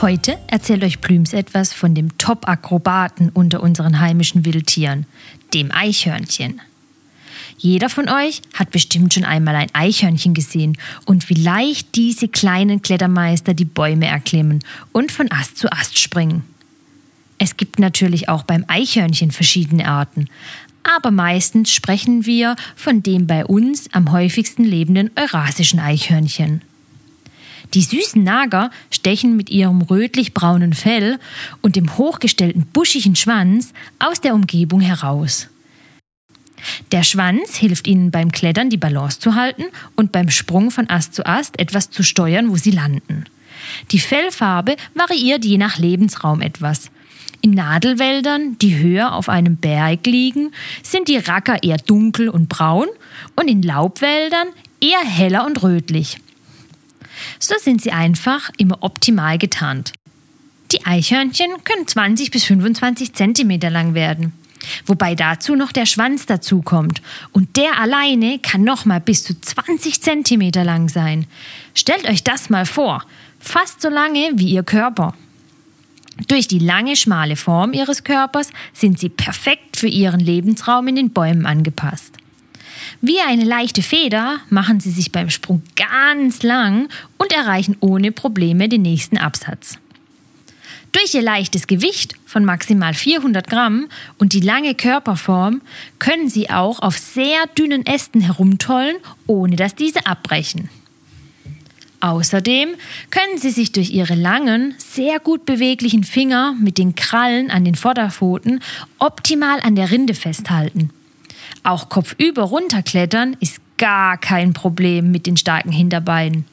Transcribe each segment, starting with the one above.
Heute erzählt euch Blüms etwas von dem Top-Akrobaten unter unseren heimischen Wildtieren, dem Eichhörnchen. Jeder von euch hat bestimmt schon einmal ein Eichhörnchen gesehen und wie leicht diese kleinen Klettermeister die Bäume erklimmen und von Ast zu Ast springen. Es gibt natürlich auch beim Eichhörnchen verschiedene Arten, aber meistens sprechen wir von dem bei uns am häufigsten lebenden eurasischen Eichhörnchen. Die süßen Nager stechen mit ihrem rötlich-braunen Fell und dem hochgestellten buschigen Schwanz aus der Umgebung heraus. Der Schwanz hilft ihnen beim Klettern die Balance zu halten und beim Sprung von Ast zu Ast etwas zu steuern, wo sie landen. Die Fellfarbe variiert je nach Lebensraum etwas. In Nadelwäldern, die höher auf einem Berg liegen, sind die Racker eher dunkel und braun und in Laubwäldern eher heller und rötlich. So sind sie einfach immer optimal getarnt. Die Eichhörnchen können 20 bis 25 Zentimeter lang werden. Wobei dazu noch der Schwanz dazukommt. Und der alleine kann nochmal bis zu 20 Zentimeter lang sein. Stellt euch das mal vor. Fast so lange wie ihr Körper. Durch die lange, schmale Form ihres Körpers sind sie perfekt für ihren Lebensraum in den Bäumen angepasst. Wie eine leichte Feder machen sie sich beim Sprung ganz lang und erreichen ohne Probleme den nächsten Absatz. Durch ihr leichtes Gewicht von maximal 400 Gramm und die lange Körperform können sie auch auf sehr dünnen Ästen herumtollen, ohne dass diese abbrechen. Außerdem können sie sich durch ihre langen, sehr gut beweglichen Finger mit den Krallen an den Vorderpfoten optimal an der Rinde festhalten. Auch kopfüber runterklettern ist gar kein Problem mit den starken Hinterbeinen.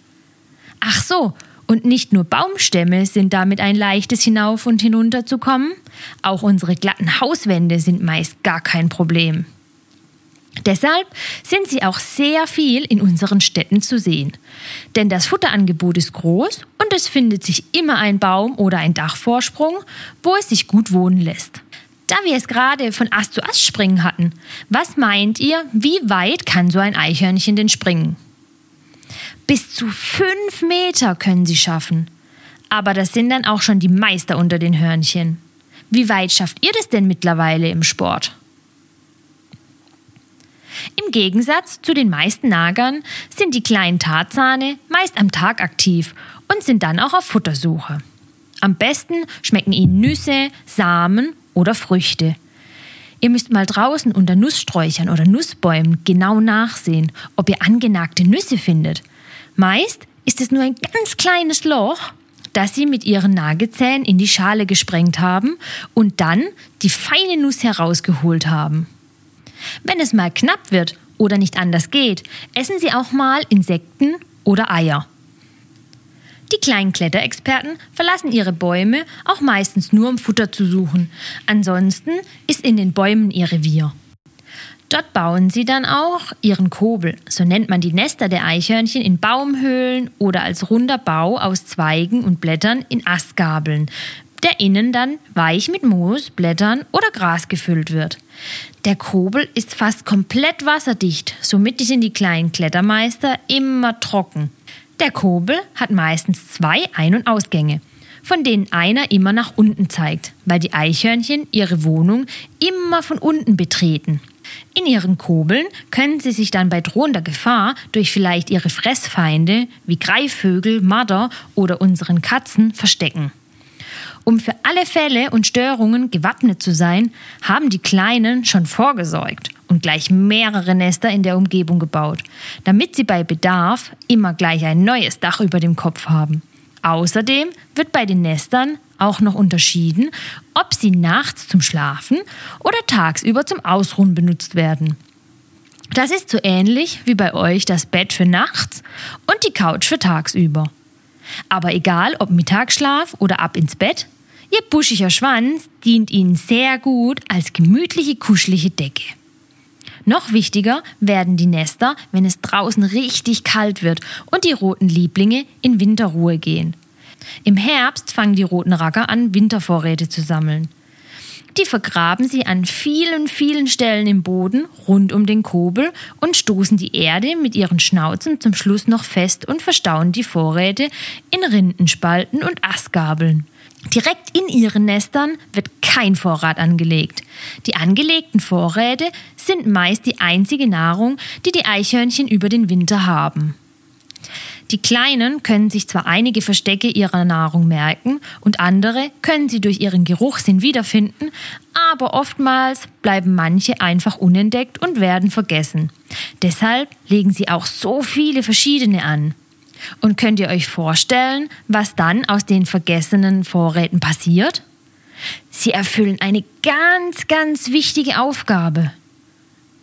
Ach so, und nicht nur Baumstämme sind damit ein leichtes hinauf und hinunter zu kommen, auch unsere glatten Hauswände sind meist gar kein Problem. Deshalb sind sie auch sehr viel in unseren Städten zu sehen. Denn das Futterangebot ist groß und es findet sich immer ein Baum oder ein Dachvorsprung, wo es sich gut wohnen lässt. Da wir es gerade von Ast zu Ast springen hatten, was meint ihr, wie weit kann so ein Eichhörnchen denn springen? Bis zu fünf Meter können sie schaffen. Aber das sind dann auch schon die Meister unter den Hörnchen. Wie weit schafft ihr das denn mittlerweile im Sport? Im Gegensatz zu den meisten Nagern sind die kleinen Tarzane meist am Tag aktiv und sind dann auch auf Futtersuche. Am besten schmecken ihnen Nüsse, Samen oder Früchte. Ihr müsst mal draußen unter Nusssträuchern oder Nussbäumen genau nachsehen, ob ihr angenagte Nüsse findet. Meist ist es nur ein ganz kleines Loch, das sie mit ihren Nagezähnen in die Schale gesprengt haben und dann die feine Nuss herausgeholt haben. Wenn es mal knapp wird oder nicht anders geht, essen sie auch mal Insekten oder Eier. Die kleinen Kletterexperten verlassen ihre Bäume auch meistens nur um Futter zu suchen. Ansonsten ist in den Bäumen ihr Revier. Dort bauen sie dann auch ihren Kobel, so nennt man die Nester der Eichhörnchen in Baumhöhlen oder als runder Bau aus Zweigen und Blättern in Astgabeln, der innen dann weich mit Moos, Blättern oder Gras gefüllt wird. Der Kobel ist fast komplett wasserdicht, somit sind die kleinen Klettermeister immer trocken. Der Kobel hat meistens zwei Ein- und Ausgänge, von denen einer immer nach unten zeigt, weil die Eichhörnchen ihre Wohnung immer von unten betreten. In ihren Kobeln können sie sich dann bei drohender Gefahr durch vielleicht ihre Fressfeinde wie Greifvögel, Marder oder unseren Katzen verstecken. Um für alle Fälle und Störungen gewappnet zu sein, haben die Kleinen schon vorgesorgt und gleich mehrere Nester in der Umgebung gebaut, damit sie bei Bedarf immer gleich ein neues Dach über dem Kopf haben. Außerdem wird bei den Nestern auch noch unterschieden, ob sie nachts zum Schlafen oder tagsüber zum Ausruhen benutzt werden. Das ist so ähnlich wie bei euch das Bett für nachts und die Couch für tagsüber. Aber egal ob Mittagsschlaf oder ab ins Bett, Ihr buschiger Schwanz dient ihnen sehr gut als gemütliche, kuschelige Decke. Noch wichtiger werden die Nester, wenn es draußen richtig kalt wird und die roten Lieblinge in Winterruhe gehen. Im Herbst fangen die roten Racker an, Wintervorräte zu sammeln. Die vergraben sie an vielen, vielen Stellen im Boden rund um den Kobel und stoßen die Erde mit ihren Schnauzen zum Schluss noch fest und verstauen die Vorräte in Rindenspalten und Astgabeln. Direkt in ihren Nestern wird kein Vorrat angelegt. Die angelegten Vorräte sind meist die einzige Nahrung, die die Eichhörnchen über den Winter haben. Die Kleinen können sich zwar einige Verstecke ihrer Nahrung merken und andere können sie durch ihren Geruchssinn wiederfinden, aber oftmals bleiben manche einfach unentdeckt und werden vergessen. Deshalb legen sie auch so viele verschiedene an. Und könnt ihr euch vorstellen, was dann aus den vergessenen Vorräten passiert? Sie erfüllen eine ganz, ganz wichtige Aufgabe.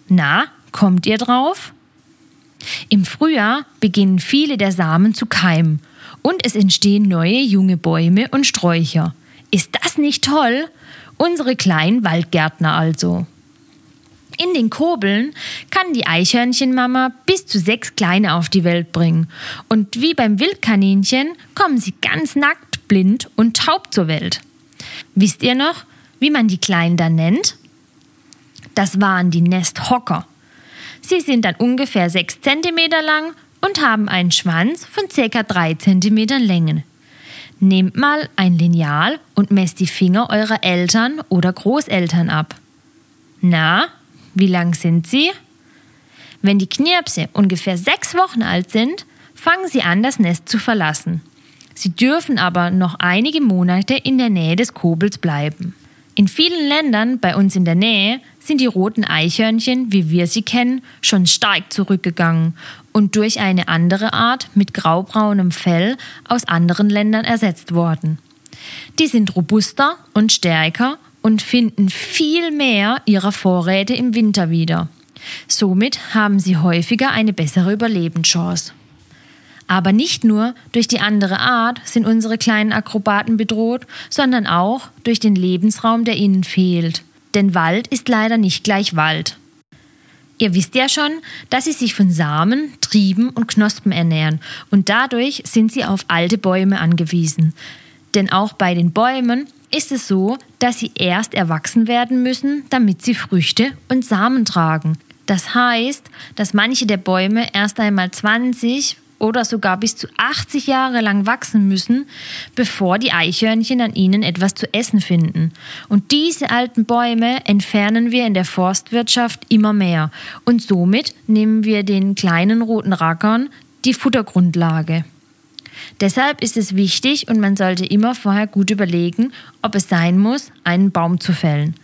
Na, kommt ihr drauf? Im Frühjahr beginnen viele der Samen zu keimen und es entstehen neue junge Bäume und Sträucher. Ist das nicht toll? Unsere kleinen Waldgärtner also. In den Kobeln kann die Eichhörnchenmama bis zu sechs Kleine auf die Welt bringen. Und wie beim Wildkaninchen kommen sie ganz nackt, blind und taub zur Welt. Wisst ihr noch, wie man die Kleinen dann nennt? Das waren die Nesthocker. Sie sind dann ungefähr 6 cm lang und haben einen Schwanz von ca. 3 cm Länge. Nehmt mal ein Lineal und messt die Finger eurer Eltern oder Großeltern ab. Na, wie lang sind sie? Wenn die Knirpse ungefähr sechs Wochen alt sind, fangen sie an, das Nest zu verlassen. Sie dürfen aber noch einige Monate in der Nähe des Kobels bleiben. In vielen Ländern bei uns in der Nähe sind die roten Eichhörnchen, wie wir sie kennen, schon stark zurückgegangen und durch eine andere Art mit graubraunem Fell aus anderen Ländern ersetzt worden. Die sind robuster und stärker und finden viel mehr ihrer Vorräte im Winter wieder. Somit haben sie häufiger eine bessere Überlebenschance. Aber nicht nur durch die andere Art sind unsere kleinen Akrobaten bedroht, sondern auch durch den Lebensraum, der ihnen fehlt. Denn Wald ist leider nicht gleich Wald. Ihr wisst ja schon, dass sie sich von Samen, Trieben und Knospen ernähren und dadurch sind sie auf alte Bäume angewiesen. Denn auch bei den Bäumen ist es so, dass sie erst erwachsen werden müssen, damit sie Früchte und Samen tragen. Das heißt, dass manche der Bäume erst einmal 20 oder sogar bis zu 80 Jahre lang wachsen müssen, bevor die Eichhörnchen an ihnen etwas zu essen finden. Und diese alten Bäume entfernen wir in der Forstwirtschaft immer mehr. Und somit nehmen wir den kleinen roten Rackern die Futtergrundlage. Deshalb ist es wichtig und man sollte immer vorher gut überlegen, ob es sein muss, einen Baum zu fällen.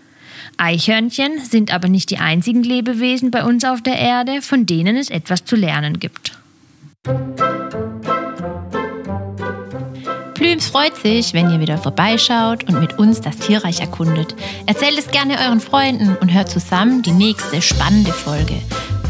Eichhörnchen sind aber nicht die einzigen Lebewesen bei uns auf der Erde, von denen es etwas zu lernen gibt. Plüms freut sich, wenn ihr wieder vorbeischaut und mit uns das Tierreich erkundet. Erzählt es gerne euren Freunden und hört zusammen die nächste spannende Folge.